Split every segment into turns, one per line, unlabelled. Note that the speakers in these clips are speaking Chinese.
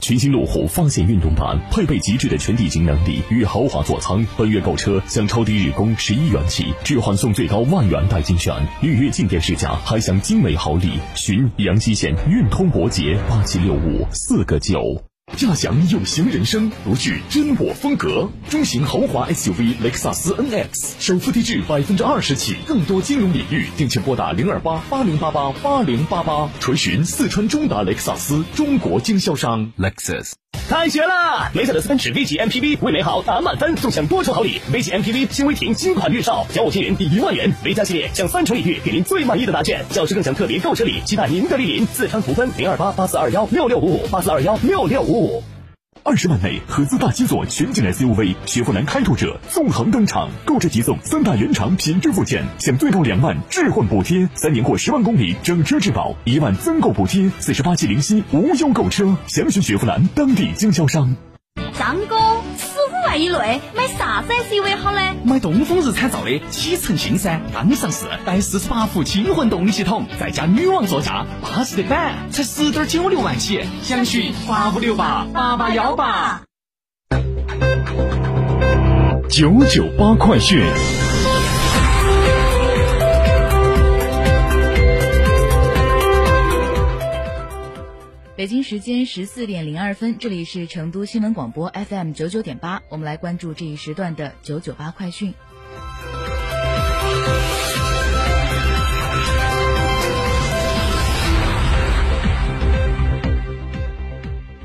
全新路虎发现运动版配备极致的全地形能力与豪华座舱，本月购车享超低日供十一元起，置换送最高万元代金券，预约进店试驾还享精美好礼。寻阳西县运通伯捷八七六五四个九。驾享有型人生，独具真我风格。中型豪华 SUV 雷克萨斯 NX，首付低至百分之二十起，更多金融领域，敬请拨打零二八八零八八八零八八，垂询四川中达雷克萨斯中国经销商 Lexus。
开学啦！梅赛德斯奔驰 V 级 MPV 为美好打满分，纵享多重好礼。V 级 MPV 新威霆新款预售，小五千元抵一万元。V 加系列享三重礼遇，给您最满意的答卷。教师更享特别购车礼，期待您的莅临。四川福分零二八八四二幺六六五五八四二幺六六五五。
二十万内合资大七座全景 SUV 雪佛兰开拓者纵横登场，购车即送三大原厂品质附件，享最高两万置换补贴，三年或十万公里整车质保，一万增购补贴，四十八期零息无忧购车，详询雪佛兰当地经销商。
张哥，十五万以内买啥子 SUV 好呢？
买东风日产造的启辰星噻，刚上市，带四十八伏轻混动力系统，再加女王座驾，巴适的板，才十点九六万起，详询八五六八八八幺八。
九九八快讯。
北京时间十四点零二分，这里是成都新闻广播 FM 九九点八，我们来关注这一时段的九九八快讯。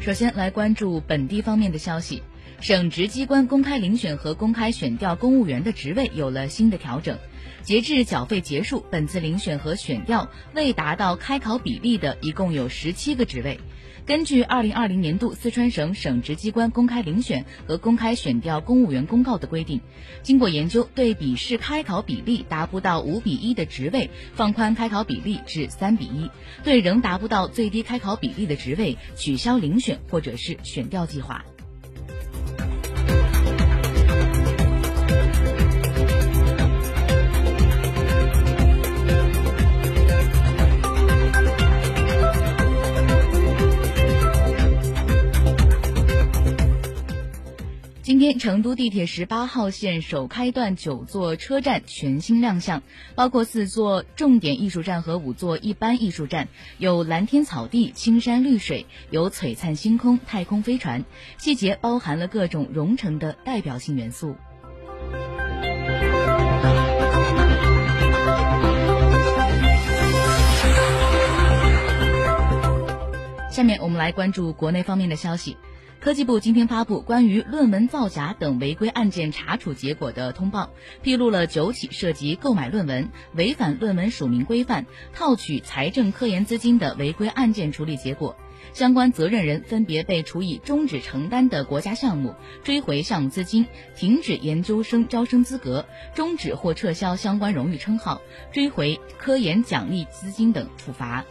首先来关注本地方面的消息，省直机关公开遴选和公开选调公务员的职位有了新的调整。截至缴费结束，本次遴选和选调未达到开考比例的，一共有十七个职位。根据二零二零年度四川省省直机关公开遴选和公开选调公务员公告的规定，经过研究，对笔试开考比例达不到五比一的职位，放宽开考比例至三比一；对仍达不到最低开考比例的职位，取消遴选或者是选调计划。成都地铁十八号线首开段九座车站全新亮相，包括四座重点艺术站和五座一般艺术站，有蓝天草地、青山绿水，有璀璨星空、太空飞船，细节包含了各种蓉城的代表性元素。下面我们来关注国内方面的消息。科技部今天发布关于论文造假等违规案件查处结果的通报，披露了九起涉及购买论文、违反论文署名规范、套取财政科研资金的违规案件处理结果。相关责任人分别被处以终止承担的国家项目、追回项目资金、停止研究生招生资格、终止或撤销相关荣誉称号、追回科研奖励资金等处罚。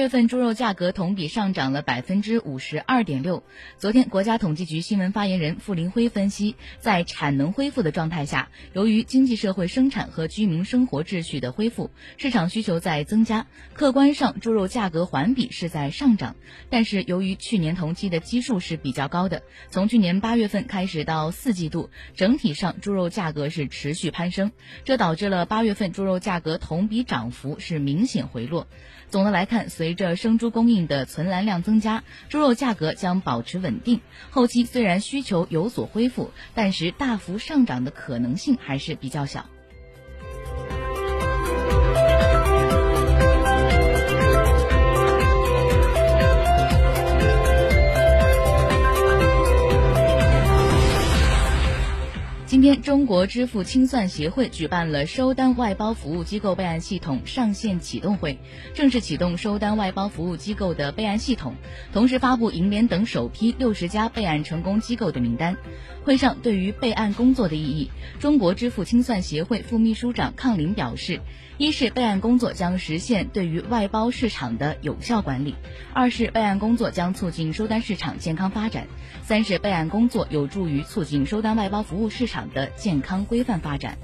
月份猪肉价格同比上涨了百分之五十二点六。昨天，国家统计局新闻发言人傅林辉分析，在产能恢复的状态下，由于经济社会生产和居民生活秩序的恢复，市场需求在增加，客观上猪肉价格环比是在上涨。但是，由于去年同期的基数是比较高的，从去年八月份开始到四季度，整体上猪肉价格是持续攀升，这导致了八月份猪肉价格同比涨幅是明显回落。总的来看，随随着生猪供应的存栏量增加，猪肉价格将保持稳定。后期虽然需求有所恢复，但是大幅上涨的可能性还是比较小。中国支付清算协会举办了收单外包服务机构备案系统上线启动会，正式启动收单外包服务机构的备案系统，同时发布银联等首批六十家备案成功机构的名单。会上，对于备案工作的意义，中国支付清算协会副秘书长康林表示：一是备案工作将实现对于外包市场的有效管理；二是备案工作将促进收单市场健康发展；三是备案工作有助于促进收单外包服务市场的健康规范发展。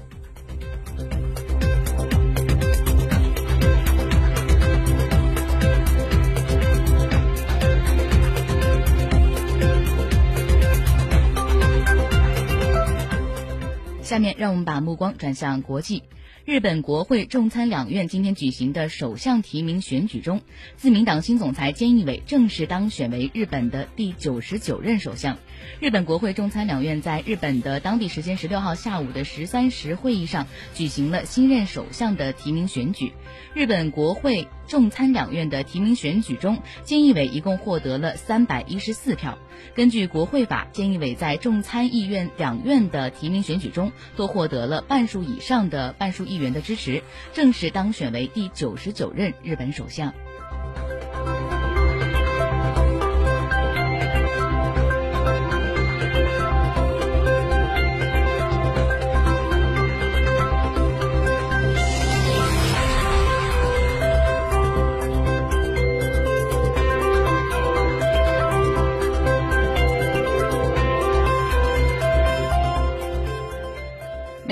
下面让我们把目光转向国际。日本国会众参两院今天举行的首相提名选举中，自民党新总裁菅义伟正式当选为日本的第九十九任首相。日本国会众参两院在日本的当地时间十六号下午的十三时会议上举行了新任首相的提名选举。日本国会众参两院的提名选举中，菅义伟一共获得了三百一十四票。根据国会法，菅义伟在众参议院两院的提名选举中都获得了半数以上的半数议员的支持，正式当选为第九十九任日本首相。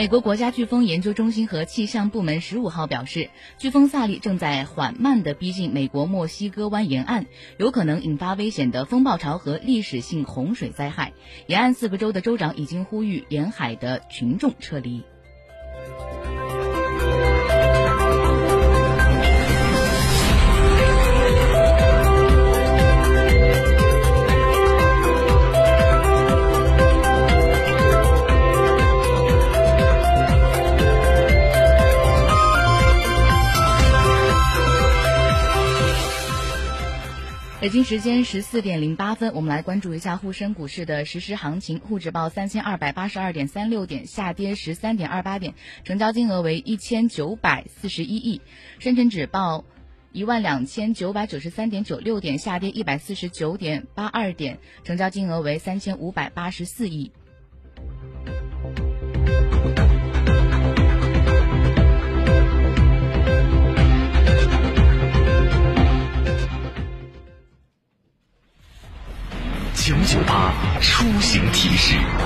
美国国家飓风研究中心和气象部门十五号表示，飓风萨利正在缓慢的逼近美国墨西哥湾沿岸，有可能引发危险的风暴潮和历史性洪水灾害。沿岸四个州的州长已经呼吁沿海的群众撤离。京时间十四点零八分，我们来关注一下沪深股市的实时行情。沪指报三千二百八十二点三六点，下跌十三点二八点，成交金额为一千九百四十一亿。深成指报一万两千九百九十三点九六点，下跌一百四十九点八二点，成交金额为三千五百八十四亿。
出行提示。